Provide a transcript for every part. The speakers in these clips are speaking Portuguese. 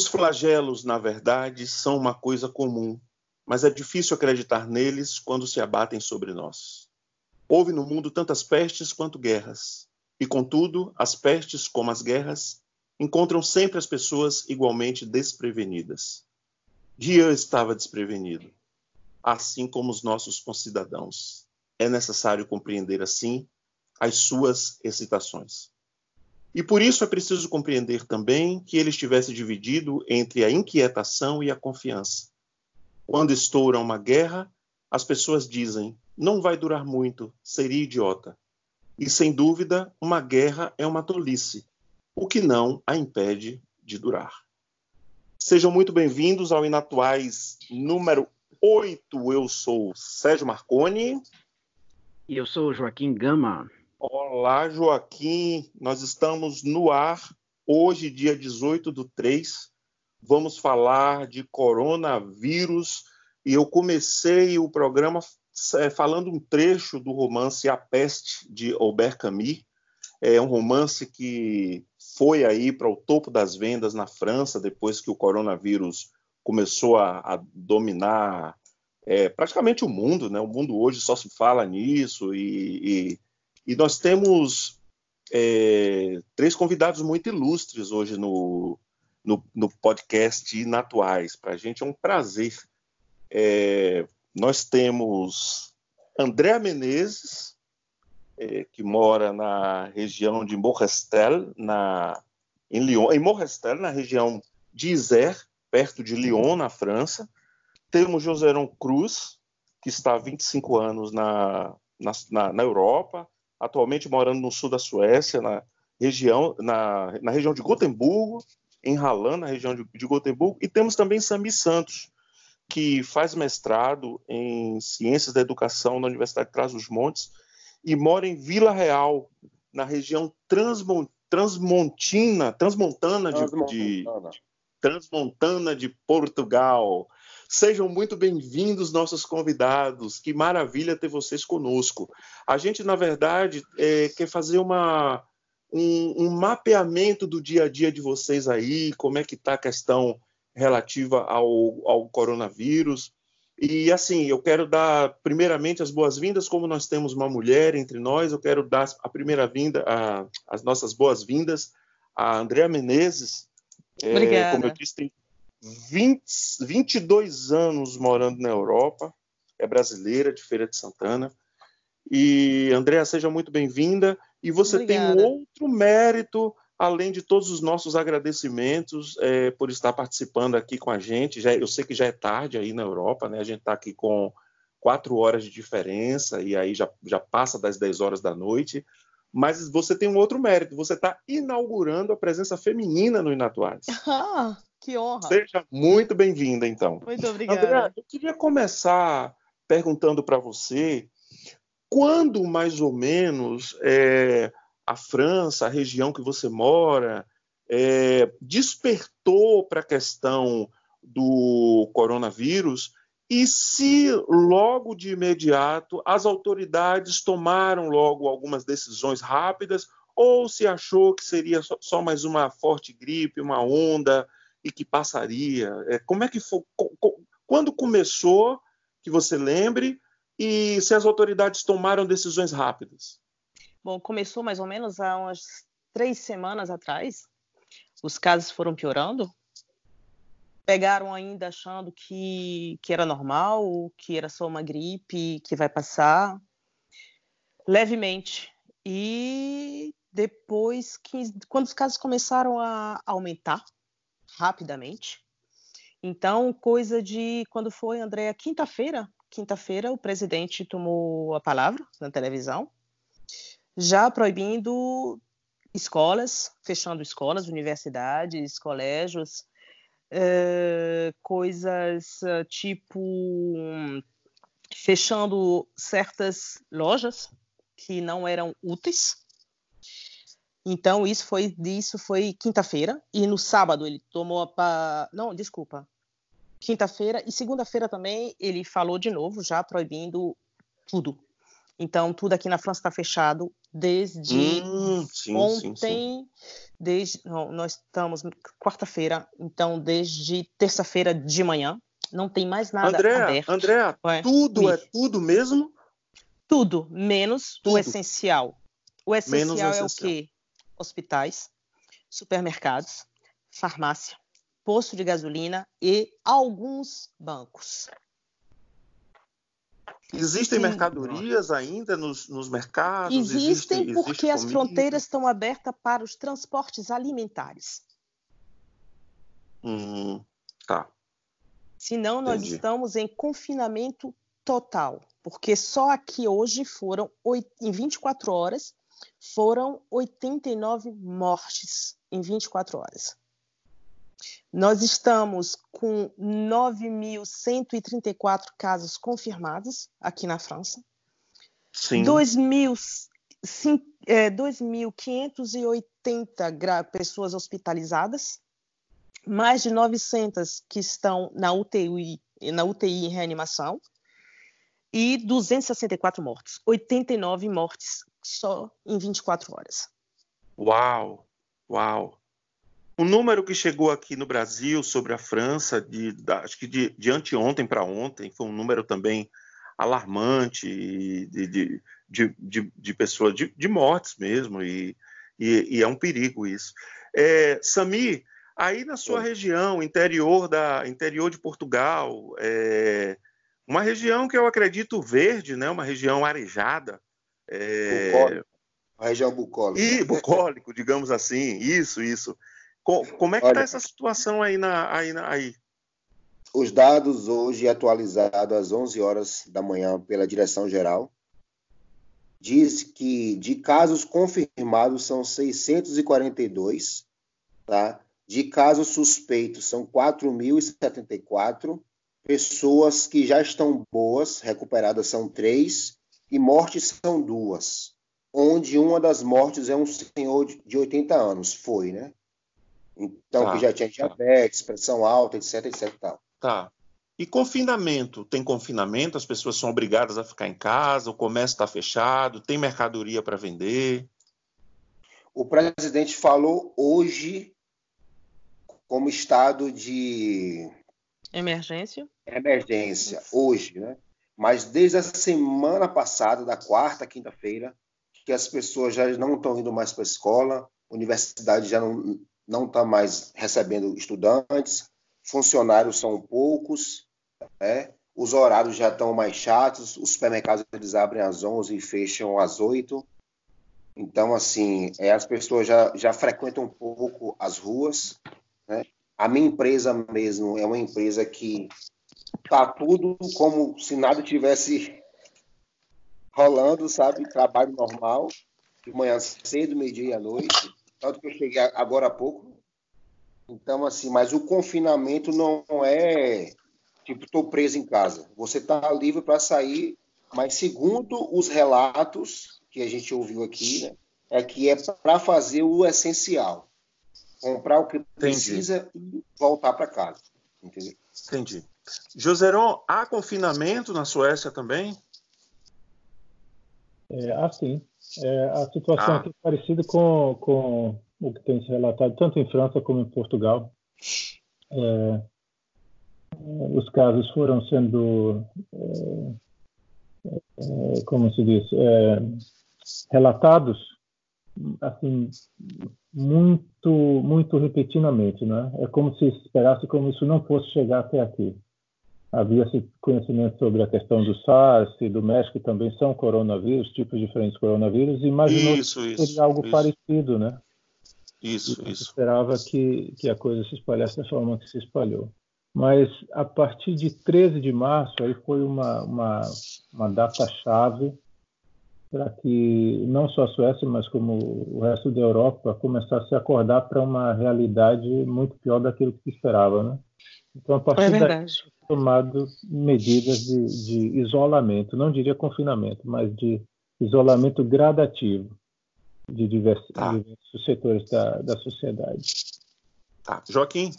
Os flagelos, na verdade, são uma coisa comum, mas é difícil acreditar neles quando se abatem sobre nós. Houve no mundo tantas pestes quanto guerras, e contudo, as pestes, como as guerras, encontram sempre as pessoas igualmente desprevenidas. Dia estava desprevenido, assim como os nossos concidadãos. É necessário compreender assim as suas excitações. E por isso é preciso compreender também que ele estivesse dividido entre a inquietação e a confiança. Quando estoura uma guerra, as pessoas dizem: não vai durar muito, seria idiota. E sem dúvida, uma guerra é uma tolice, o que não a impede de durar. Sejam muito bem-vindos ao Inatuais número 8. Eu sou Sérgio Marconi. E eu sou Joaquim Gama. Olá, Joaquim. Nós estamos no ar hoje, dia 18 do 3. Vamos falar de coronavírus. E eu comecei o programa é, falando um trecho do romance A Peste, de Albert Camus. É um romance que foi aí para o topo das vendas na França, depois que o coronavírus começou a, a dominar é, praticamente o mundo. Né? O mundo hoje só se fala nisso e, e e nós temos é, três convidados muito ilustres hoje no, no, no podcast Inatuais. Para a gente é um prazer. É, nós temos André Menezes, é, que mora na região de Morestel, na, em Lyon, em Morestel, na região de Isère, perto de Lyon, na França. Temos Joserão Cruz, que está há 25 anos na, na, na Europa, atualmente morando no sul da Suécia, na região, na, na região de Gotemburgo, em Halland, na região de, de Gotemburgo, e temos também Sami Santos, que faz mestrado em Ciências da Educação na Universidade de Trás-os-Montes e mora em Vila Real, na região transmon, transmontina, transmontana, de, de, transmontana de Portugal. Sejam muito bem-vindos, nossos convidados. Que maravilha ter vocês conosco. A gente, na verdade, é, quer fazer uma, um, um, mapeamento do dia a dia de vocês aí, como é que está a questão relativa ao, ao coronavírus. E assim, eu quero dar primeiramente as boas-vindas, como nós temos uma mulher entre nós, eu quero dar a primeira vinda, a, as nossas boas-vindas a Andréa Menezes. Obrigada. É, como eu disse, tem 20, 22 anos morando na Europa, é brasileira, de Feira de Santana. E, Andréa, seja muito bem-vinda. E você Obrigada. tem um outro mérito, além de todos os nossos agradecimentos é, por estar participando aqui com a gente. Já, eu sei que já é tarde aí na Europa, né? A gente está aqui com quatro horas de diferença, e aí já, já passa das 10 horas da noite. Mas você tem um outro mérito, você está inaugurando a presença feminina no Inatuais. Ah, que honra! Seja muito bem-vinda, então. Muito obrigada. André, eu queria começar perguntando para você quando, mais ou menos, é, a França, a região que você mora, é, despertou para a questão do coronavírus e se logo de imediato as autoridades tomaram logo algumas decisões rápidas ou se achou que seria só mais uma forte gripe, uma onda e que passaria? É, como é que foi? Quando começou, que você lembre, e se as autoridades tomaram decisões rápidas? Bom, começou mais ou menos há umas três semanas atrás. Os casos foram piorando. Pegaram ainda achando que, que era normal, que era só uma gripe, que vai passar levemente. E depois que, quando os casos começaram a aumentar, rapidamente. Então, coisa de quando foi, Andréa, quinta-feira, quinta-feira o presidente tomou a palavra na televisão, já proibindo escolas, fechando escolas, universidades, colégios, uh, coisas uh, tipo fechando certas lojas que não eram úteis então isso foi isso foi quinta-feira e no sábado ele tomou a não desculpa quinta-feira e segunda-feira também ele falou de novo já proibindo tudo. Então, tudo aqui na França está fechado desde hum, sim, ontem. Sim, sim. Desde, não, nós estamos quarta-feira, então desde terça-feira de manhã não tem mais nada Andréa, aberto. André, tudo é tudo mesmo? Tudo, menos tudo. o essencial. O essencial, o é o quê? Hospitais, supermercados, farmácia, posto de gasolina e alguns bancos. Existem Sim. mercadorias ainda nos, nos mercados? Existem existe, porque existe as fronteiras estão abertas para os transportes alimentares. Hum, tá. Senão, nós Entendi. estamos em confinamento total, porque só aqui hoje foram, em 24 horas, foram 89 mortes em 24 horas. Nós estamos com 9.134 casos confirmados aqui na França. Sim. 2.580 é, pessoas hospitalizadas, mais de 900 que estão na UTI, na UTI em reanimação e 264 mortos. 89 mortes só em 24 horas. Uau! Uau! O número que chegou aqui no Brasil sobre a França, de, da, acho que de, de anteontem para ontem, foi um número também alarmante de, de, de, de pessoas, de, de mortes mesmo, e, e, e, é um perigo isso. É, Sami, aí na sua é. região, interior, da, interior de Portugal, é, uma região que eu acredito verde, né, uma região arejada. É, bucólico. Uma região bucólica. E bucólico, digamos assim, isso, isso. Como é que está essa situação aí, na, aí, na, aí? Os dados hoje atualizados às 11 horas da manhã pela direção-geral diz que de casos confirmados são 642, tá? De casos suspeitos são 4.074, pessoas que já estão boas, recuperadas são três e mortes são duas, onde uma das mortes é um senhor de 80 anos, foi, né? Então, tá, que já tinha tá. diabetes, pressão alta, etc, etc tal. Tá. E confinamento? Tem confinamento? As pessoas são obrigadas a ficar em casa? O comércio está fechado? Tem mercadoria para vender? O presidente falou hoje como estado de emergência. Emergência hoje, né? Mas desde a semana passada, da quarta, quinta-feira, que as pessoas já não estão indo mais para a escola, universidade já não não está mais recebendo estudantes, funcionários são poucos, né? os horários já estão mais chatos, os supermercados eles abrem às 11 e fecham às 8. Então, assim, é, as pessoas já, já frequentam um pouco as ruas. Né? A minha empresa mesmo é uma empresa que está tudo como se nada tivesse rolando, sabe? Trabalho normal, de manhã cedo, meio-dia e à noite. Tanto que eu cheguei agora há pouco. Então, assim, mas o confinamento não é tipo, estou preso em casa. Você está livre para sair, mas segundo os relatos que a gente ouviu aqui, né, é que é para fazer o essencial. Comprar o que precisa Entendi. e voltar para casa. Entendeu? Entendi. Joseron, há confinamento na Suécia também? É, assim, é, a situação ah. aqui é parecida com, com o que tem se relatado tanto em França como em Portugal. É, os casos foram sendo, é, é como se diz, é, relatados assim muito muito repetidamente, né? É como se esperasse como isso não fosse chegar até aqui havia-se conhecimento sobre a questão do SARS e do México também são coronavírus, tipos diferentes de coronavírus, e imaginou isso, que seria algo isso. parecido, né? Isso, e isso. Esperava que, que a coisa se espalhasse da forma que se espalhou. Mas a partir de 13 de março, aí foi uma, uma, uma data-chave para que não só a Suécia, mas como o resto da Europa começasse a acordar para uma realidade muito pior daquilo que se esperava, né? Então, a partir é verdade. Daí, tomado medidas de, de isolamento, não diria confinamento, mas de isolamento gradativo de diversos, tá. diversos setores da, da sociedade. Tá. Joaquim?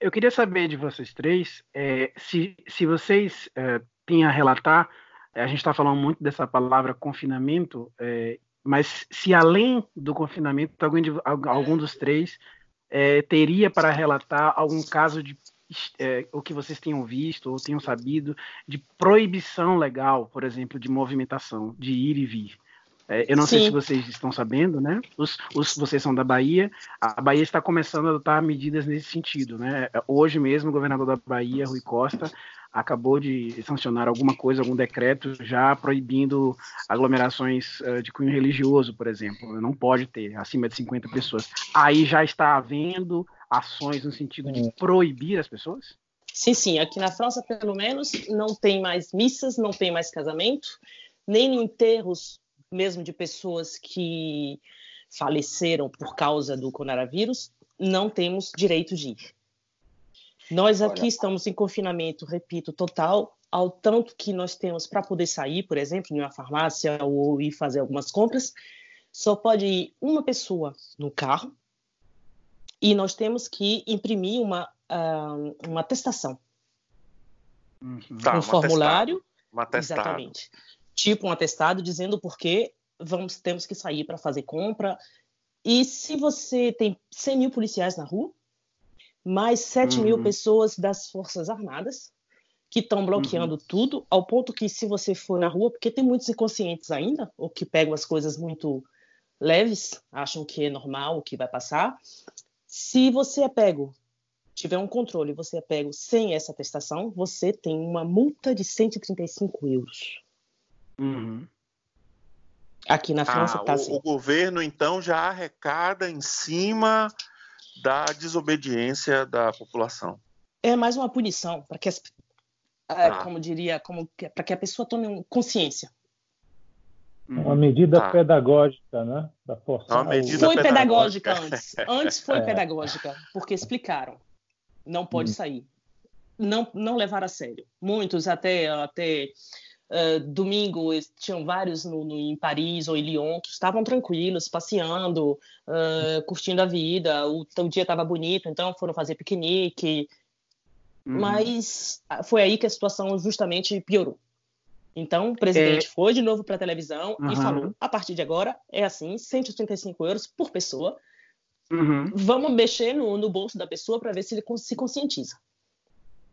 Eu queria saber de vocês três é, se, se vocês é, têm a relatar a gente está falando muito dessa palavra confinamento, é, mas se além do confinamento, algum, de, algum dos três é, teria para relatar algum caso de é, o que vocês tenham visto ou tenham sabido de proibição legal, por exemplo, de movimentação, de ir e vir. É, eu não Sim. sei se vocês estão sabendo, né? Os, os, vocês são da Bahia. A Bahia está começando a adotar medidas nesse sentido, né? Hoje mesmo, o governador da Bahia, Rui Costa, acabou de sancionar alguma coisa, algum decreto já proibindo aglomerações uh, de cunho religioso, por exemplo. Não pode ter acima de 50 pessoas. Aí já está havendo ações no sentido de proibir as pessoas? Sim, sim. Aqui na França, pelo menos, não tem mais missas, não tem mais casamento, nem enterros mesmo de pessoas que faleceram por causa do coronavírus, não temos direito de ir. Nós aqui Olha. estamos em confinamento, repito, total, ao tanto que nós temos para poder sair, por exemplo, em uma farmácia ou ir fazer algumas compras, só pode ir uma pessoa no carro e nós temos que imprimir uma, uh, uma atestação. Uhum. Tá, um formulário. Uma atestado. Exatamente tipo um atestado dizendo por que vamos, temos que sair para fazer compra. E se você tem 100 mil policiais na rua, mais 7 uhum. mil pessoas das Forças Armadas, que estão bloqueando uhum. tudo, ao ponto que se você for na rua, porque tem muitos inconscientes ainda, ou que pegam as coisas muito leves, acham que é normal, que vai passar. Se você é pego, tiver um controle, você é pego sem essa atestação, você tem uma multa de 135 euros. Uhum. Aqui na França está ah, assim. O governo, então, já arrecada em cima da desobediência da população. É mais uma punição, para que, as, é, ah. como diria, como, para que a pessoa tome consciência. Uma medida ah. pedagógica, né? Da força. Uma medida foi pedagógica. pedagógica antes. Antes foi é. pedagógica, porque explicaram. Não pode hum. sair. Não, não levar a sério. Muitos até, até Uh, domingo tinham vários no, no, em Paris ou em Lyon que estavam tranquilos, passeando, uh, curtindo a vida. O, o dia estava bonito, então foram fazer piquenique. Uhum. Mas ah, foi aí que a situação justamente piorou. Então o presidente é... foi de novo para a televisão uhum. e falou: a partir de agora é assim, 185 euros por pessoa. Uhum. Vamos mexer no, no bolso da pessoa para ver se ele se conscientiza.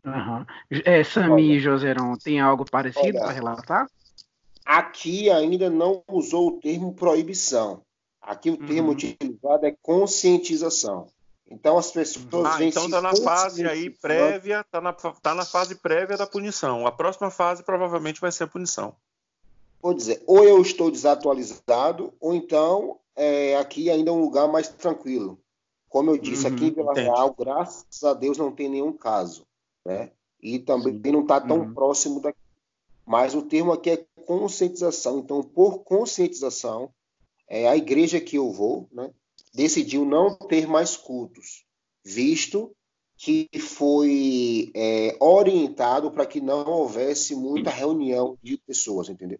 Uhum. É, Sami e Joserão, tem algo parecido para relatar? Aqui ainda não usou o termo proibição. Aqui o termo uhum. utilizado é conscientização. Então as pessoas ah, vêm então está na fase aí prévia, está na, tá na fase prévia da punição. A próxima fase provavelmente vai ser a punição. Vou dizer, ou eu estou desatualizado, ou então é, aqui ainda é um lugar mais tranquilo. Como eu disse, uhum, aqui em Vila Real, graças a Deus, não tem nenhum caso né? E também Sim. não está tão uhum. próximo daqui. Mas o termo aqui é conscientização. Então, por conscientização, é, a igreja que eu vou, né, decidiu não ter mais cultos, visto que foi é, orientado para que não houvesse muita reunião de pessoas, entendeu?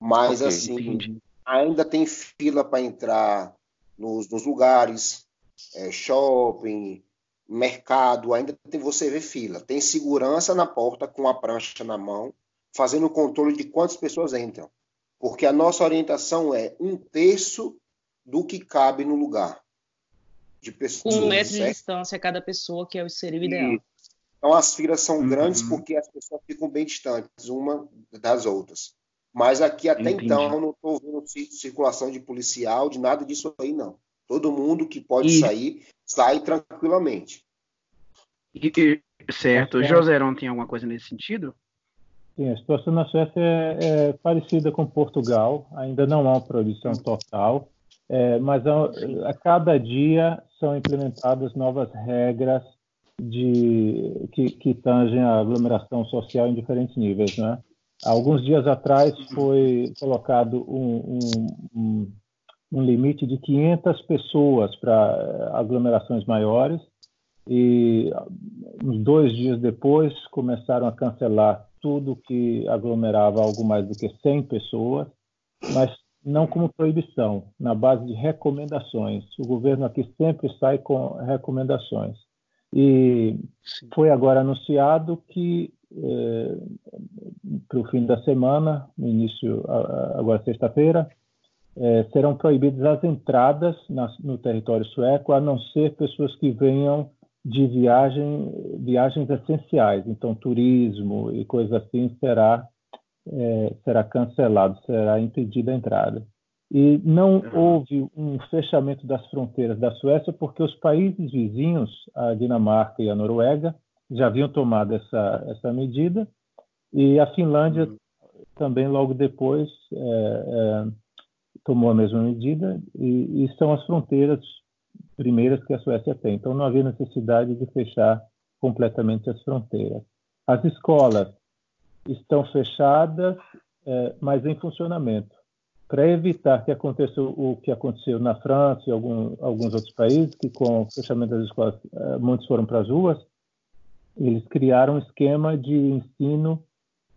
Mas okay, assim, entendi. ainda tem fila para entrar nos, nos lugares, é, shopping, mercado, ainda tem, você vê fila. Tem segurança na porta com a prancha na mão, fazendo o controle de quantas pessoas entram. Porque a nossa orientação é um terço do que cabe no lugar. De pessoas, um metro certo? de distância a cada pessoa, que é o seria o ideal. Então as filas são uhum. grandes porque as pessoas ficam bem distantes uma das outras. Mas aqui até Entendi. então não estou vendo circulação de policial, de nada disso aí não. Todo mundo que pode e... sair, sai tranquilamente. E, certo. É. Joserão tem alguma coisa nesse sentido? Sim, a situação na Suécia é, é, parecida com Portugal. Ainda não há uma proibição total, é, mas a, a, cada dia são implementadas novas regras de, que, que tangem a aglomeração social em diferentes níveis. Né? Alguns dias atrás foi colocado um, um, um um limite de 500 pessoas para aglomerações maiores e uns dois dias depois começaram a cancelar tudo que aglomerava algo mais do que 100 pessoas, mas não como proibição, na base de recomendações. O governo aqui sempre sai com recomendações. E foi agora anunciado que, eh, para o fim da semana, no início, agora sexta-feira, é, serão proibidas as entradas na, no território sueco, a não ser pessoas que venham de viagem, viagens essenciais. Então, turismo e coisas assim será, é, será cancelado, será impedida a entrada. E não uhum. houve um fechamento das fronteiras da Suécia porque os países vizinhos, a Dinamarca e a Noruega, já haviam tomado essa, essa medida e a Finlândia uhum. também logo depois é, é, tomou a mesma medida e, e, são as fronteiras primeiras que a Suécia tem. Então não havia necessidade de fechar completamente as fronteiras. As escolas estão fechadas, é, mas em funcionamento para evitar que aconteça o que aconteceu na França e algum, alguns outros países, que com o fechamento das escolas eh, muitos foram para as ruas, eles criaram um esquema de ensino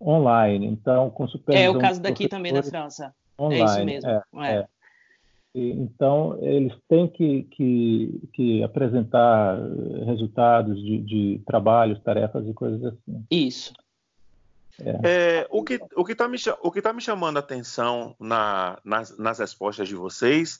online. Então, com supervisão... É o caso daqui também na França. Online, é isso mesmo. É, é. É. E, então, eles têm que, que, que apresentar resultados de, de trabalhos, tarefas e coisas assim. Isso. É. É, o que o está me, o que tá me chamando a atenção na, nas, nas respostas de vocês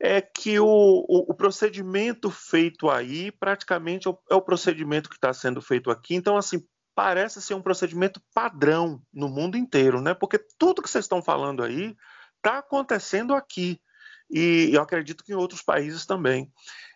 é que o, o, o procedimento feito aí praticamente é o, é o procedimento que está sendo feito aqui. Então, assim, parece ser um procedimento padrão no mundo inteiro, né? Porque tudo que vocês estão falando aí está acontecendo aqui. E eu acredito que em outros países também.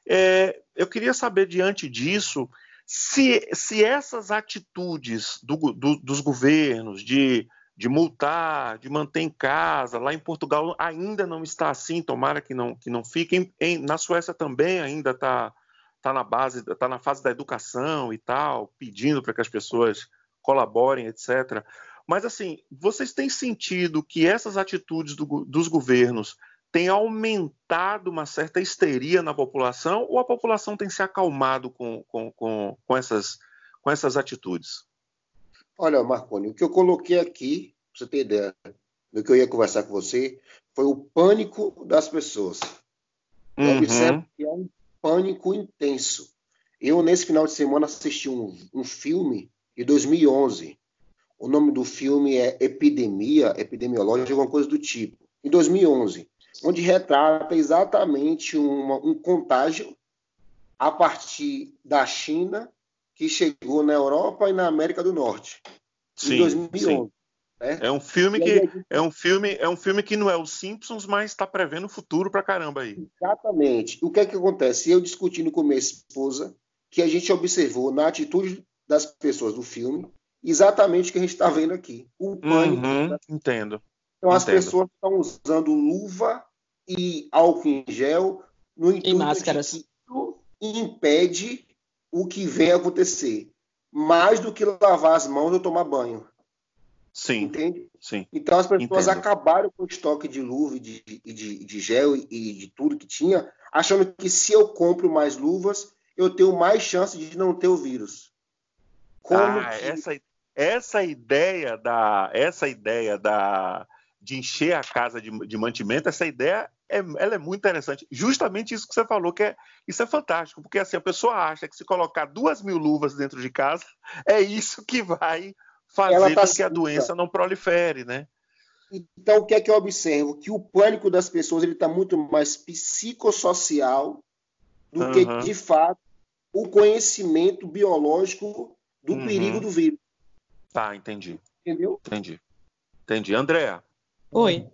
É, eu queria saber, diante disso, se, se essas atitudes do, do, dos governos de, de multar, de manter em casa, lá em Portugal ainda não está assim, tomara que não, que não fique. Em, na Suécia também ainda está tá na base, está na fase da educação e tal, pedindo para que as pessoas colaborem, etc. Mas assim, vocês têm sentido que essas atitudes do, dos governos tem aumentado uma certa histeria na população ou a população tem se acalmado com, com, com, com essas, com essas atitudes? Olha, Marconi, o que eu coloquei aqui, para você ter ideia do que eu ia conversar com você, foi o pânico das pessoas. Uhum. observo que é um pânico intenso. Eu, nesse final de semana, assisti um, um filme de 2011. O nome do filme é Epidemia, Epidemiológica, alguma coisa do tipo. Em 2011 onde retrata exatamente uma, um contágio a partir da China que chegou na Europa e na América do Norte sim, em 2011. Sim. Né? É um filme que gente... é um filme é um filme que não é os Simpsons, mas está prevendo o futuro para caramba aí. Exatamente. O que é que acontece? Eu discutindo com minha esposa que a gente observou na atitude das pessoas do filme exatamente o que a gente está vendo aqui. O pânico. Uhum, entendo. Então as pessoas estão usando luva e álcool em gel no intuito e máscaras. de que impede o que vem acontecer, mais do que lavar as mãos ou tomar banho. Sim. Entende? Sim. Então as pessoas Entendo. acabaram com o estoque de luva e de, de, de gel e, e de tudo que tinha, achando que se eu compro mais luvas, eu tenho mais chance de não ter o vírus. Como ah, que... essa, essa ideia da essa ideia da de encher a casa de, de mantimento, essa ideia é, ela é muito interessante. Justamente isso que você falou, que é, isso é fantástico, porque assim, a pessoa acha que se colocar duas mil luvas dentro de casa, é isso que vai fazer tá com que a doença não prolifere, né? Então, o que é que eu observo? Que o pânico das pessoas ele está muito mais psicossocial do uhum. que, de fato, o conhecimento biológico do uhum. perigo do vírus. Tá, entendi. Entendeu? Entendi. Entendi. Andréa, Oi.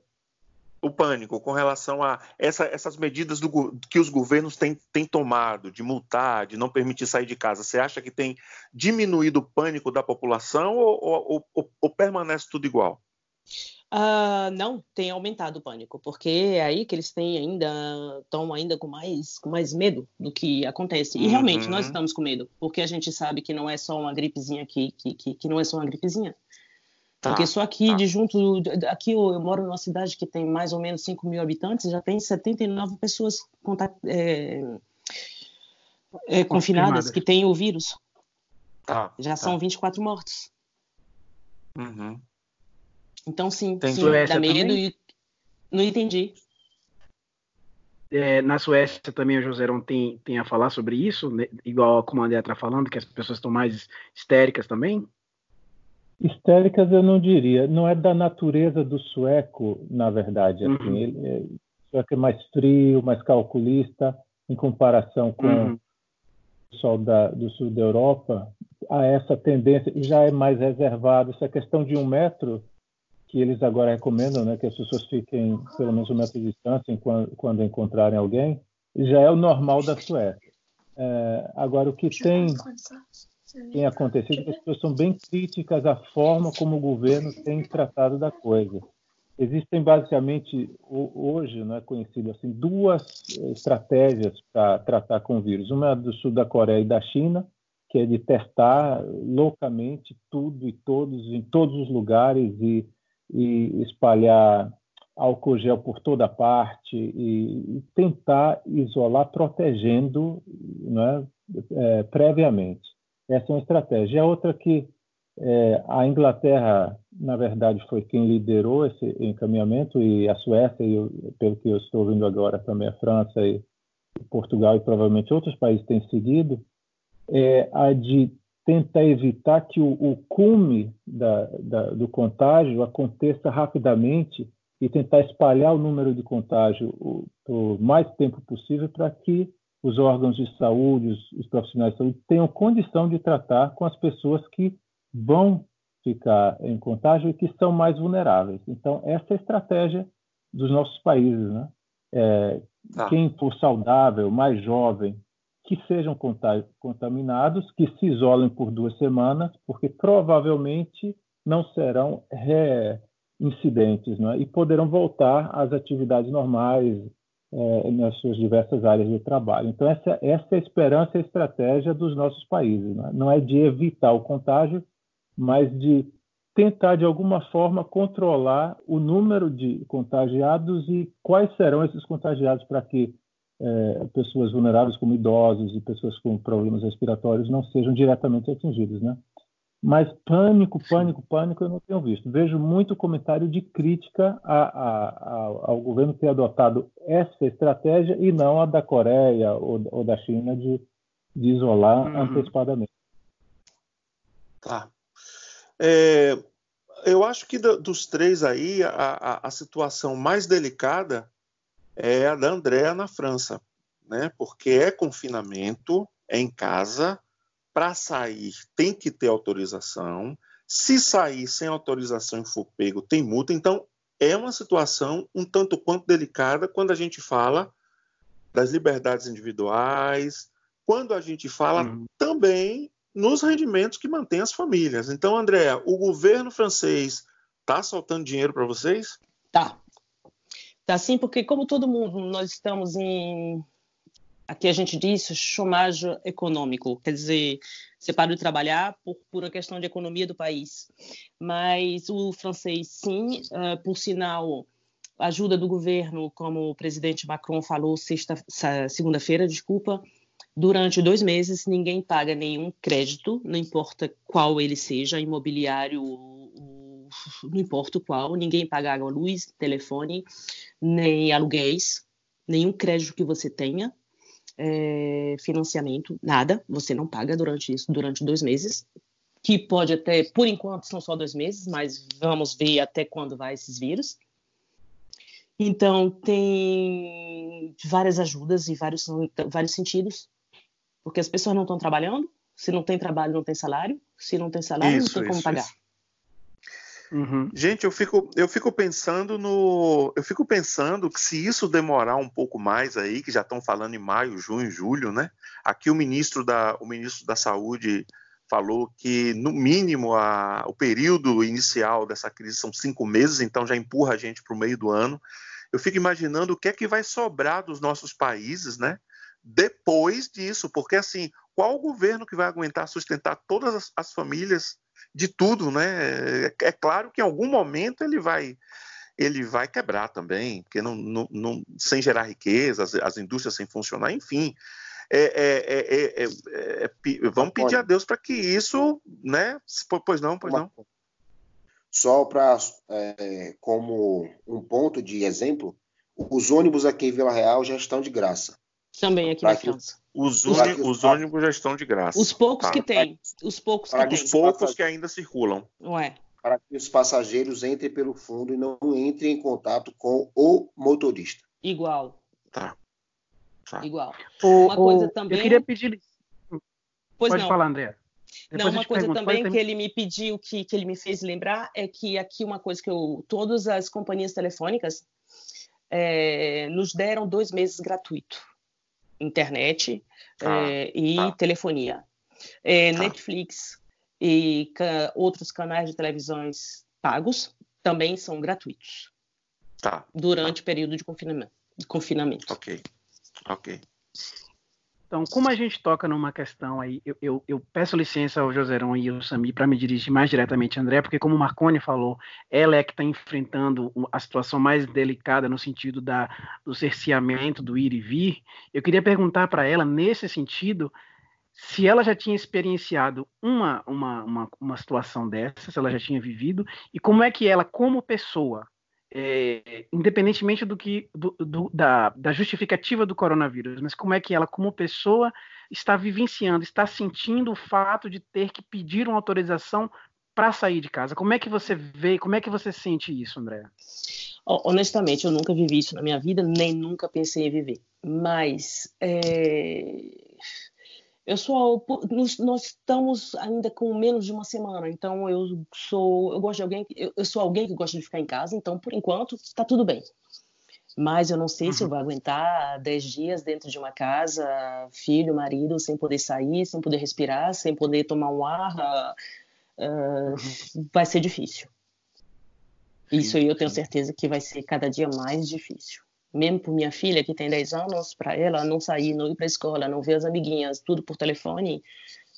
O pânico com relação a essa, essas medidas do, que os governos têm, têm tomado, de multar, de não permitir sair de casa, você acha que tem diminuído o pânico da população ou, ou, ou, ou permanece tudo igual? Uh, não, tem aumentado o pânico, porque é aí que eles têm ainda, estão ainda com mais, com mais medo do que acontece. E realmente, nós uhum. estamos com medo, porque a gente sabe que não é só uma gripezinha aqui, que, que, que não é só uma gripezinha. Tá, Porque só aqui tá. de junto, aqui eu, eu, moro numa cidade que tem mais ou menos 5 mil habitantes, já tem 79 pessoas contact, é, é, confinadas que têm o vírus. Tá, já são 24 tá. mortos. Uhum. Então, sim, tem sim dá medo também? e não entendi. É, na Suécia também o Joserão tem, tem a falar sobre isso, né? igual como a André está falando, que as pessoas estão mais histéricas também? Histéricas eu não diria, não é da natureza do sueco, na verdade. Assim. Uhum. Ele, é, o sueco é mais frio, mais calculista, em comparação com uhum. o pessoal da, do sul da Europa. Há essa tendência, e já é mais reservado. Essa questão de um metro, que eles agora recomendam, né, que as pessoas fiquem pelo menos um metro de distância quando, quando encontrarem alguém, já é o normal da Suécia. É, agora, o que tem tem acontecido, as pessoas são bem críticas à forma como o governo tem tratado da coisa. Existem basicamente hoje, não é conhecido assim, duas estratégias para tratar com o vírus. Uma é do sul da Coreia e da China, que é de testar loucamente tudo e todos em todos os lugares e, e espalhar álcool gel por toda parte e, tentar isolar, protegendo né, é, previamente. Essa é uma estratégia. A outra que é, a Inglaterra, na verdade, foi quem liderou esse encaminhamento, e a Suécia, e eu, pelo que eu estou vendo agora também a França e Portugal e provavelmente outros países têm seguido, é a de tentar evitar que o, o cume da, da, do contágio aconteça rapidamente e tentar espalhar o número de contágio o, o mais tempo possível para que os órgãos de saúde, os, os, profissionais de saúde tenham condição de tratar com as pessoas que vão ficar em contágio e que são mais vulneráveis. Então, essa é a estratégia dos nossos países. Né? É, ah. Quem for saudável, mais jovem, que sejam contaminados, que se isolem por duas semanas, porque provavelmente não serão reincidentes né? e poderão voltar às atividades normais, é, nas suas diversas áreas de trabalho. Então, essa, essa é a esperança e a estratégia dos nossos países. Né? Não é de evitar o contágio, mas de tentar, de alguma forma, controlar o número de contagiados e quais serão esses contagiados para que é, pessoas vulneráveis, como idosos e pessoas com problemas respiratórios, não sejam diretamente atingidos. Né? Mas pânico, pânico, pânico eu não tenho visto. Vejo muito comentário de crítica a, a, a, ao governo ter adotado essa estratégia e não a da Coreia ou, ou da China de, de isolar uhum. antecipadamente. Tá. É, eu acho que do, dos três aí, a, a, situação mais delicada é a da Andréa na França, né? Porque é confinamento, é em casa, para sair tem que ter autorização. Se sair sem autorização e for pego, tem multa. Então, é uma situação um tanto quanto delicada quando a gente fala das liberdades individuais, quando a gente fala uhum. também nos rendimentos que mantém as famílias. Então, André, o governo francês está soltando dinheiro para vocês? Tá. Tá sim, porque como todo mundo, nós estamos em aqui a gente diz chômage econômico, quer dizer, você para de trabalhar por, uma questão de economia do país. Mas o francês, sim, uh, por sinal, ajuda do governo, como o presidente Macron falou sexta, segunda-feira, desculpa, durante dois meses ninguém paga nenhum crédito, não importa qual ele seja, imobiliário, não importa qual, ninguém paga água, luz, telefone, nem aluguéis, nenhum crédito que você tenha, é, financiamento, nada, você não paga durante isso, durante dois meses, que pode até, por enquanto, são só dois meses, mas vamos ver até quando vai esses vírus. Então, tem várias ajudas em vários, vários sentidos, porque as pessoas não estão trabalhando, se não tem trabalho, não tem salário, se não tem salário, isso, não tem como isso, pagar. Isso. Uhum. Gente, eu fico, eu fico pensando no. Eu fico pensando que se isso demorar um pouco mais aí, que já estão falando em maio, junho, julho, né? Aqui o ministro da, o ministro da Saúde falou que, no mínimo, a, o período inicial dessa crise são cinco meses, então já empurra a gente para o meio do ano. Eu fico imaginando o que é que vai sobrar dos nossos países, né? Depois disso, porque assim, qual o governo que vai aguentar sustentar todas as, as famílias de tudo, né? É, é claro que em algum momento ele vai ele vai quebrar também, porque não, não, não sem gerar riqueza, as, as, indústrias sem funcionar, enfim. É, é, é, vamos pedir a Deus para que isso, né? Pois não, pois não. Só para como um ponto de exemplo, os ônibus aqui em Vila Real já estão de graça. Também aqui na França. Os, uni, os ônibus já estão de graça. Os poucos tá. que tem. Os poucos que tem. Os poucos que ainda circulam. Ué. Para que os passageiros entrem pelo fundo e não entrem em contato com o motorista. Igual. Tá. tá. Igual. O, uma coisa o, também. Eu queria pedir. Pois Pode não. falar, André. Depois não, uma coisa pergunto, também que ele me pediu, que, que ele me fez lembrar, é que aqui uma coisa que eu. Todas as companhias telefônicas é, nos deram dois meses gratuito. Internet ah, é, e ah. telefonia. É, ah. Netflix e ca, outros canais de televisões pagos também são gratuitos. Tá. Durante o período de confinamento. De confinamento. Ok. Ok. Então, como a gente toca numa questão aí, eu, eu, eu peço licença ao Joserão e ao Sami para me dirigir mais diretamente a André, porque como o Marconi falou, ela é que está enfrentando a situação mais delicada no sentido da, do cerceamento, do ir e vir. Eu queria perguntar para ela, nesse sentido, se ela já tinha experienciado uma, uma, uma, uma situação dessa, se ela já tinha vivido, e como é que ela, como pessoa, é, independentemente do que do, do, da, da, justificativa do coronavírus, mas como é que ela, como pessoa, está vivenciando, está sentindo o fato de ter que pedir uma autorização para sair de casa. Como é que você vê, como é que você sente isso, André? Honestamente, eu nunca vivi isso na minha vida, nem nunca pensei em viver. Mas é eu sou, nós, estamos ainda com menos de uma semana, então eu sou, eu gosto de alguém, eu, eu sou alguém que gosta de ficar em casa, então por enquanto está tudo bem. Mas eu não sei uhum. se eu uhum. vou aguentar 10 dias dentro de uma casa, filho, marido, sem poder sair, sem poder respirar, sem poder tomar um ar. Uh, uhum. Vai ser difícil. Isso aí eu tenho certeza que vai ser cada dia mais difícil mesmo por minha filha, que tem 10 anos, para ela não sair, não ir para a escola, não ver as amiguinhas, tudo por telefone,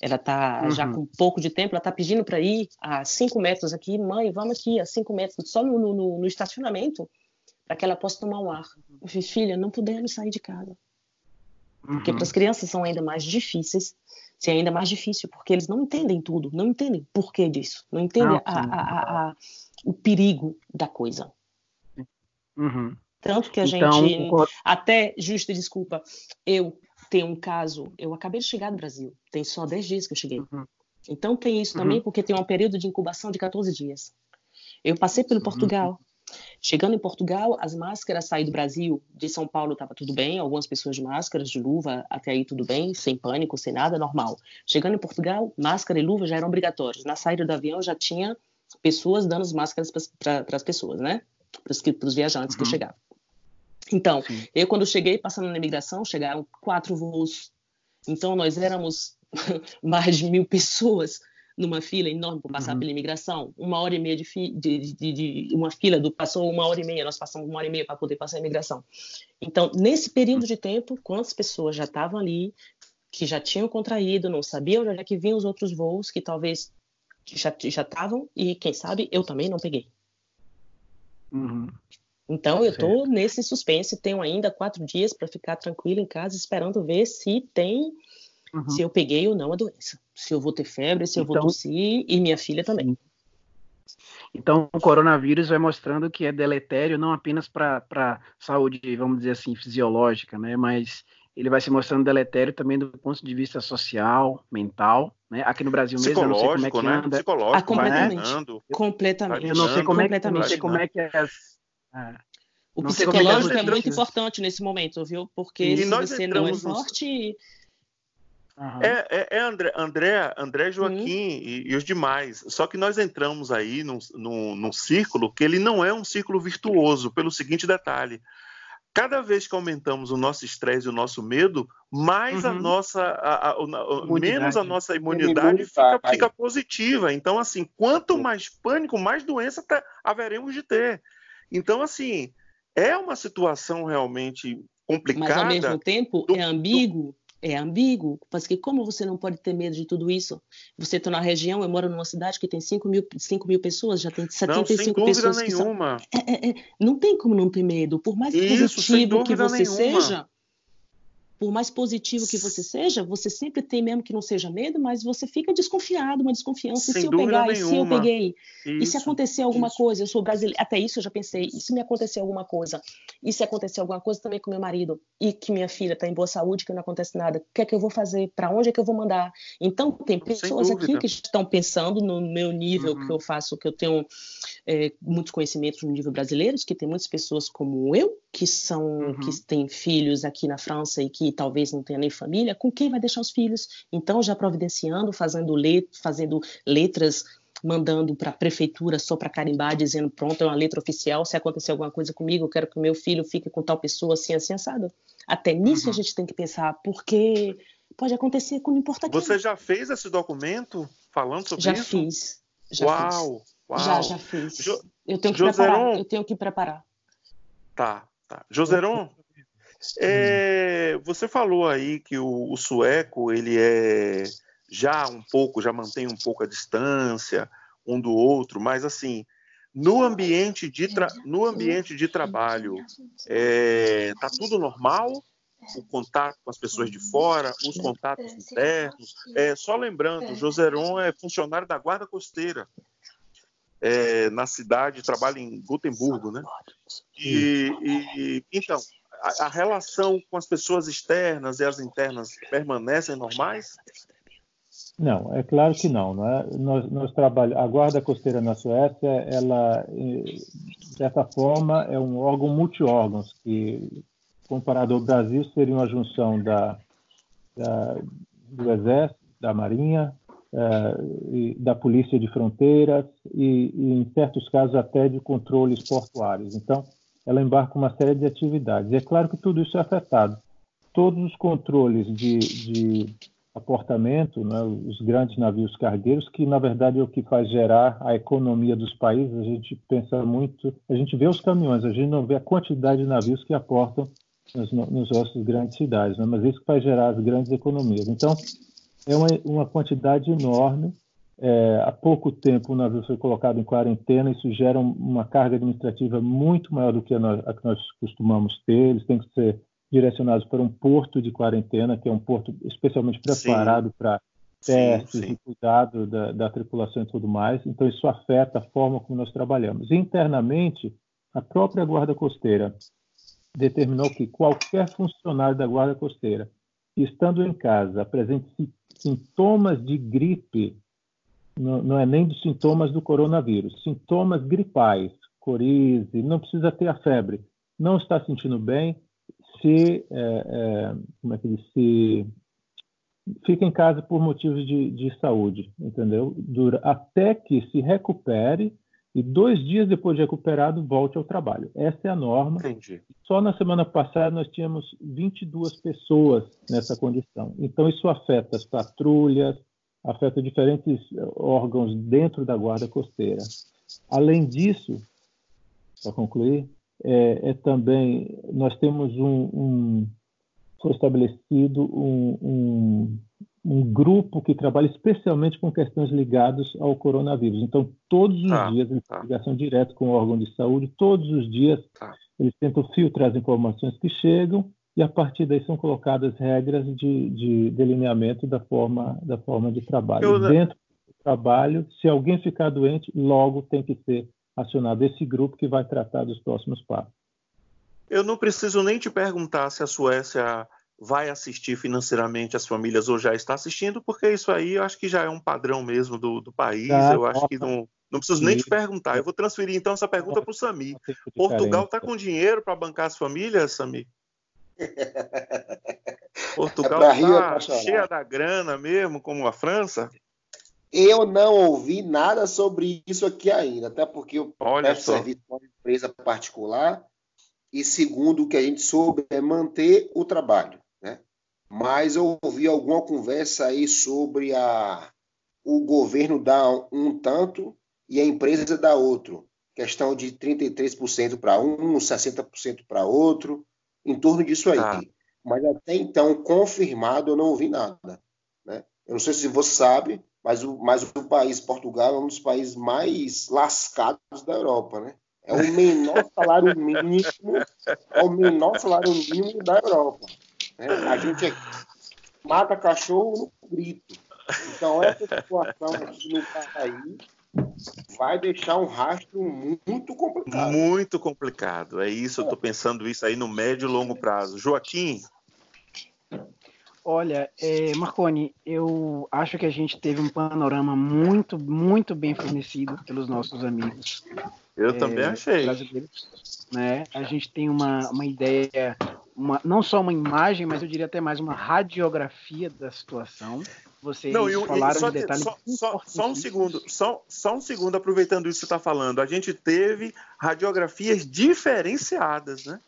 ela está uhum. já com pouco de tempo, ela está pedindo para ir a 5 metros aqui, mãe, vamos aqui a 5 metros, só no, no, no estacionamento, para que ela possa tomar um ar. Eu falei, filha, não podemos sair de casa. Porque uhum. para as crianças são ainda mais difíceis, se é ainda mais difícil, porque eles não entendem tudo, não entendem o porquê disso, não entendem a, a, a, o perigo da coisa. Uhum. Tanto que a então, gente, até, justa desculpa, eu tenho um caso, eu acabei de chegar do Brasil, tem só 10 dias que eu cheguei. Uhum. Então tem isso também, uhum. porque tem um período de incubação de 14 dias. Eu passei pelo uhum. Portugal. Chegando em Portugal, as máscaras saí do Brasil, de São Paulo estava tudo bem, algumas pessoas de máscaras, de luva, até aí tudo bem, sem pânico, sem nada, normal. Chegando em Portugal, máscara e luva já eram obrigatórios. Na saída do avião já tinha pessoas dando as máscaras para as pessoas, né? Para os viajantes que uhum. chegavam. Então, Sim. eu quando cheguei passando na imigração, chegaram quatro voos. Então, nós éramos mais de mil pessoas numa fila enorme para passar uhum. pela imigração. Uma hora e meia de, de, de, de, uma fila do passou uma hora e meia, nós passamos uma hora e meia para poder passar a imigração. Então, nesse período de tempo, quantas pessoas já estavam ali, que já tinham contraído, não sabiam onde é que vinham os outros voos, que talvez já estavam, e quem sabe eu também não peguei. Uhum. Então, eu estou nesse suspense, tenho ainda quatro dias para ficar tranquilo em casa, esperando ver se tem, uhum. se eu peguei ou não a doença. Se eu vou ter febre, se eu vou então tossir, e minha filha também. Então, o coronavírus vai mostrando que é deletério não apenas para a saúde, vamos dizer assim, fisiológica, né? Mas ele vai se mostrando deletério também do ponto de vista social, mental, né? Aqui no Brasil mesmo, eu não sei como é que né? anda. Psicológico, ah, completamente. Né? completamente. Eu não sei como é, que, não sei como é que as, é. O não psicológico é, é muito importante nesse momento, viu? Porque e se você não é forte. Uhum. É, é, é, André, André, André Joaquim uhum. e, e, os demais. Só que nós entramos aí num, num, num, círculo que ele não é um círculo virtuoso, pelo seguinte detalhe. Cada vez que aumentamos o nosso estresse e o nosso medo, mais uhum. a nossa, a, a, a, menos a nossa imunidade fica, fica, positiva. Então, assim, quanto mais pânico, mais doença tá, haveremos de ter. Então, assim, é uma situação realmente complicada. Mas, ao mesmo tempo, do, é ambíguo. Do... É ambíguo, porque como você não pode ter medo de tudo isso? Você está na região, eu moro numa cidade que tem 5 mil, 5 mil pessoas, já tem 75 não, pessoas que nenhuma. são... É, é, é, não tem como não ter medo, por mais isso, positivo que você nenhuma. seja, por mais positivo que você seja, você sempre tem mesmo que não seja medo, mas você fica desconfiado, uma desconfiança. Sem e se eu pegar, nenhuma. e se eu peguei? Isso, e se acontecer alguma isso. coisa? Eu sou brasileira, até isso eu já pensei. E se me acontecer alguma coisa? E se acontecer alguma coisa também com meu marido? E que minha filha está em boa saúde, que não acontece nada? O que é que eu vou fazer? Para onde é que eu vou mandar? Então, tem pessoas aqui que estão pensando no meu nível, uhum. que eu faço, que eu tenho é, muitos conhecimentos no nível brasileiro, que tem muitas pessoas como eu, que são, uhum. que têm filhos aqui na França e que talvez não tenha nem família, com quem vai deixar os filhos? Então, já providenciando, fazendo, let fazendo letras, mandando para a prefeitura só para carimbar, dizendo: pronto, é uma letra oficial, se acontecer alguma coisa comigo, eu quero que o meu filho fique com tal pessoa assim, assim, assado. Até nisso uhum. a gente tem que pensar, porque pode acontecer com não importa quem. Você já fez esse documento falando sobre já isso? Fiz, já uau, fiz. Uau! Já, já fiz. Jo eu tenho que Joseron... preparar. Eu tenho que preparar. Tá, tá. Joseron, é, você falou aí que o, o, sueco ele é já um pouco, já mantém um pouco a distância um do outro, mas assim no ambiente de no ambiente de trabalho é, tá tudo normal o contato com as pessoas de fora, os contatos internos. É, só lembrando, Joseron é funcionário da Guarda Costeira é, na cidade, trabalha em Gotemburgo, né? E, e então a, relação com as pessoas externas e as internas permanecem normais? Não, é claro que não. não é? Nós, nós trabalhamos, a Guarda Costeira na Suécia, ela, de certa forma, é um órgão multi-órgãos, que, comparado ao Brasil, seria uma junção da, da do Exército, da Marinha, uh, da Polícia de Fronteiras e, e, em certos casos, até de controles portuários. Então, ela embarca uma série de atividades. E é claro que tudo isso é afetado. Todos os controles de, de aportamento, né, os grandes navios cargueiros, que na verdade é o que faz gerar a economia dos países. A gente pensa muito, a gente vê os caminhões, a gente não vê a quantidade de navios que aportam nos, nos nossas grandes cidades, né, mas isso que faz gerar as grandes economias. Então, é uma, uma quantidade enorme é, há pouco tempo o navio foi colocado em quarentena, isso gera uma carga administrativa muito maior do que a, nós, a que nós costumamos ter. Eles têm que ser direcionados para um porto de quarentena, que é um porto especialmente preparado para testes sim, sim. e cuidado da, da, tripulação e tudo mais. Então, isso afeta a forma como nós trabalhamos. Internamente, a própria Guarda Costeira determinou que qualquer funcionário da Guarda Costeira, estando em casa, apresente sintomas de gripe não, não é nem dos sintomas do coronavírus, sintomas gripais, corize, não precisa ter a febre, não está sentindo bem, se, é, é, como é que diz, se fica em casa por motivos de, de saúde, entendeu? Dura até que se recupere e dois dias depois de recuperado volte ao trabalho. Essa é a norma. Entendi. Só na semana passada nós tínhamos 22 pessoas nessa condição. Então isso afeta as patrulhas, afeta diferentes órgãos dentro da guarda costeira. Além disso, para concluir, é, é, também nós temos um, um foi estabelecido um, um, um, grupo que trabalha especialmente com questões ligadas ao coronavírus. Então, todos os ah, dias, eles têm ligação direta com o órgão de saúde, todos os dias ah. eles tentam filtrar as informações que chegam e a partir daí são colocadas regras de, de delineamento da forma, da forma de trabalho. Eu... Dentro do trabalho, se alguém ficar doente, logo tem que ser acionado esse grupo que vai tratar dos próximos passos. Eu não preciso nem te perguntar se a Suécia vai assistir financeiramente as famílias ou já está assistindo, porque isso aí eu acho que já é um padrão mesmo do, do país. Ah, eu acho que não, não preciso nem te perguntar. Eu vou transferir então essa pergunta para o Sami. Portugal está com dinheiro para bancar as famílias, Sami? Portugal está é cheia da grana mesmo, como a França? Eu não ouvi nada sobre isso aqui ainda, até porque eu Olha presto serviço para uma empresa particular e segundo o que a gente soube é manter o trabalho, né? Mas eu ouvi alguma conversa aí sobre a o governo dá um tanto e a empresa dá outro, questão de 33% para um, 60% para outro em torno disso aí. Ah. Mas até então, confirmado, eu não ouvi nada. Né? Eu não sei se você sabe, mas o, mas o país, Portugal, é um dos países mais lascados da Europa, né? É o menor salário mínimo, é o menor salário mínimo da Europa. É, a gente mata cachorro no grito. Então, essa situação aqui no Paraí vai deixar um rastro muito complicado. Muito complicado. É isso, eu estou pensando isso aí no médio e longo prazo. Joaquim? Olha, é, Marconi, eu acho que a gente teve um panorama muito, muito bem fornecido pelos nossos amigos. Eu é, também achei. Né? A gente tem uma, uma ideia, uma, não só uma imagem, mas eu diria até mais uma radiografia da situação. Vocês não, eu, falaram só, de detalhes. Só, só, só, um segundo, só, só um segundo, aproveitando isso que você está falando. A gente teve radiografias diferenciadas, né?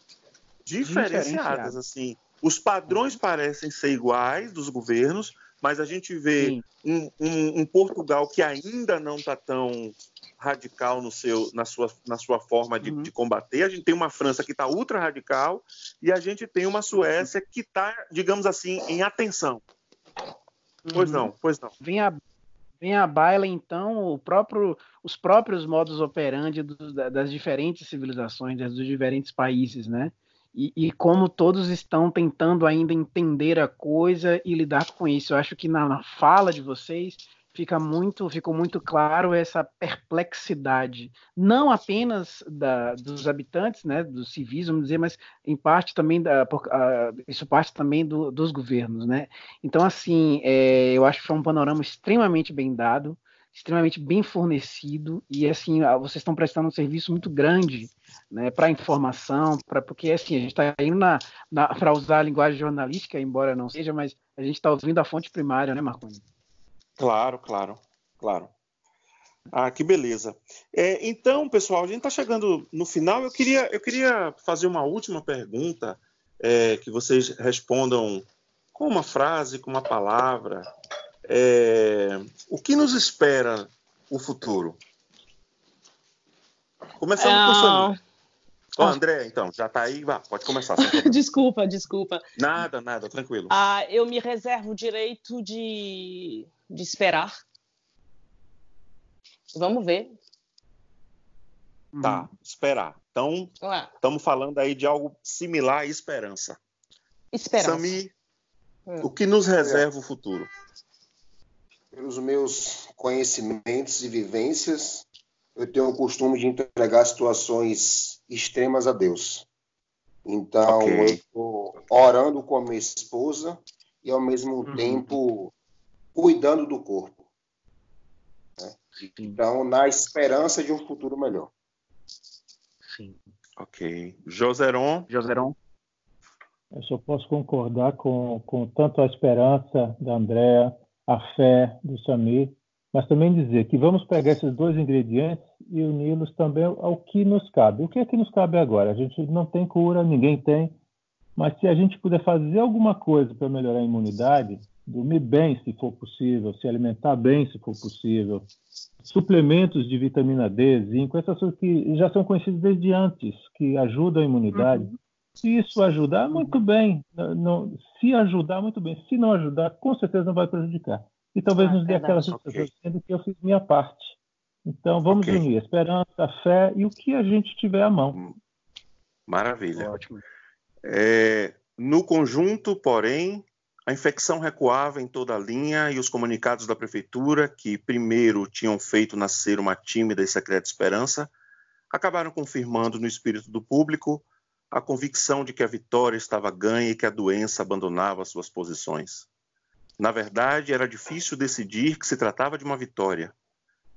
Diferenciadas, diferenciadas. assim. Os padrões parecem ser iguais dos governos, mas a gente vê um, um, um, Portugal que ainda não está tão radical no seu, na, sua, na sua forma de, uhum. de combater. A gente tem uma França que está ultra radical e a gente tem uma Suécia que está, digamos assim, em atenção. Pois não, uhum. pois não. Vem a, vem a baila, então, próprio, os próprios modos operandi do, das diferentes civilizações, dos diferentes países, né? E, e, como todos estão tentando ainda entender a coisa e lidar com isso. Eu acho que na, na fala de vocês fica muito, ficou muito claro essa perplexidade, não apenas da, dos habitantes, né, dos civis, vamos dizer, mas em parte também da, por, isso parte também do, dos governos, né? Então, assim, é, eu acho que foi um panorama extremamente bem dado, extremamente bem fornecido e assim vocês estão prestando um serviço muito grande né, para informação, para porque assim a gente está indo na, na para usar a linguagem jornalística, embora não seja, mas a gente está ouvindo a fonte primária, né, Marconi? Claro, claro, claro. Ah, que beleza. É, então, pessoal, a gente está chegando no final. Eu queria, eu queria fazer uma última pergunta, é, que vocês respondam com uma frase, com uma palavra. É, o que nos espera o futuro? Começando com o Samir. Ó, oh, André, então, já está aí, vá, pode começar. desculpa, desculpa. Nada, nada, tranquilo. Ah, eu me reservo o direito de de esperar. Vamos ver. Tá, esperar. Então, estamos falando aí de algo similar à esperança. Esperança. Sami, hum. o que nos reserva o futuro? Pelos meus conhecimentos e vivências, eu tenho o costume de entregar situações extremas a Deus. Então, okay. eu estou orando com a minha esposa e, ao mesmo uhum. tempo, cuidando do corpo. Né? Então, na esperança de um futuro melhor. Sim. Ok. Joseron. Joseron. Eu só posso concordar com, com tanto a esperança da Andréa, a fé do Samir, mas também dizer que vamos pegar esses dois ingredientes e uni-los também ao que nos cabe. O que é que nos cabe agora? A gente não tem cura, ninguém tem, mas se a gente puder fazer alguma coisa para melhorar a imunidade, dormir bem, se for possível, se alimentar bem, se for possível, suplementos de vitamina D, zinco, essas coisas que já são conhecidas desde antes, que ajudam a imunidade. Uhum. Se isso ajudar, muito bem. Não, se ajudar, muito bem. Se não ajudar, com certeza não vai prejudicar. E talvez ah, nos dê aquela sensação okay. de que eu fiz minha parte. Então, vamos okay. unir esperança, fé e o que a gente tiver à mão. Maravilha. Ótimo. É, no conjunto, porém, a infecção recuava em toda a linha e os comunicados da prefeitura, que primeiro tinham feito nascer uma tímida e secreta esperança, acabaram confirmando no espírito do público a convicção de que a vitória estava ganha e que a doença abandonava suas posições. Na verdade, era difícil decidir que se tratava de uma vitória.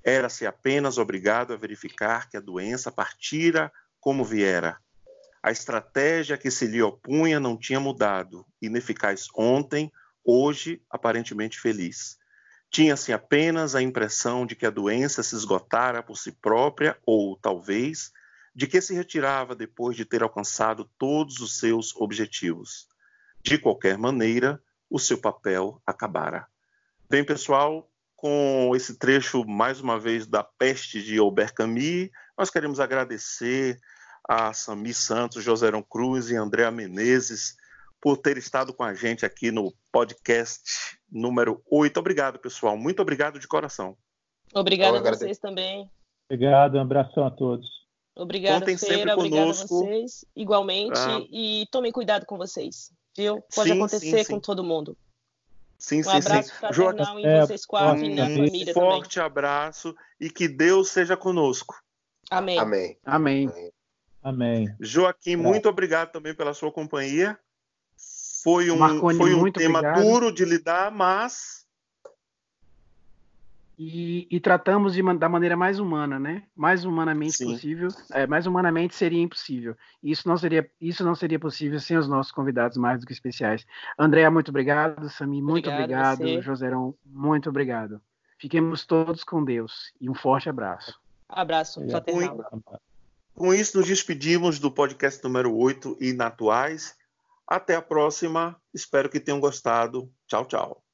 Era-se apenas obrigado a verificar que a doença partira como viera, a estratégia que se lhe opunha não tinha mudado, ineficaz ontem, hoje aparentemente feliz. Tinha-se apenas a impressão de que a doença se esgotara por si própria, ou, talvez, de que se retirava depois de ter alcançado todos os seus objetivos. De qualquer maneira, o seu papel acabara. Bem, pessoal, com esse trecho, mais uma vez, da Peste de Albert Camus, nós queremos agradecer a Sami Santos, Joserão Cruz e Andréa Menezes por ter estado com a gente aqui no podcast número 8. Obrigado, pessoal. Muito obrigado de coração. Obrigado a vocês também. Obrigado, um abração a todos. Obrigada, Contem Feira. Obrigada a vocês. Igualmente. Ah. E tomem cuidado com vocês. Viu? Pode sim, acontecer sim, com todo mundo. Sim, um sim, abraço sim. fraternal em é, vocês quatro e na família Forte também. abraço e que Deus seja conosco. Amém. Amém. Amém. Amém. Joaquim, muito obrigado também pela sua companhia. Foi um, Marconi, foi um tema obrigado. duro de lidar, mas e, e, tratamos de, da maneira mais humana, né? Mais humanamente Sim. possível. É, mais humanamente seria impossível. Isso não seria, isso não seria possível sem os nossos convidados mais do que especiais. Andréa, muito obrigado. Sami, muito obrigado. obrigado. Joserão, muito obrigado. Fiquemos todos com Deus e um forte abraço. Abraço fraternal. Com isso, nos despedimos do podcast número 8 Inatuais. Até a próxima. Espero que tenham gostado. Tchau, tchau.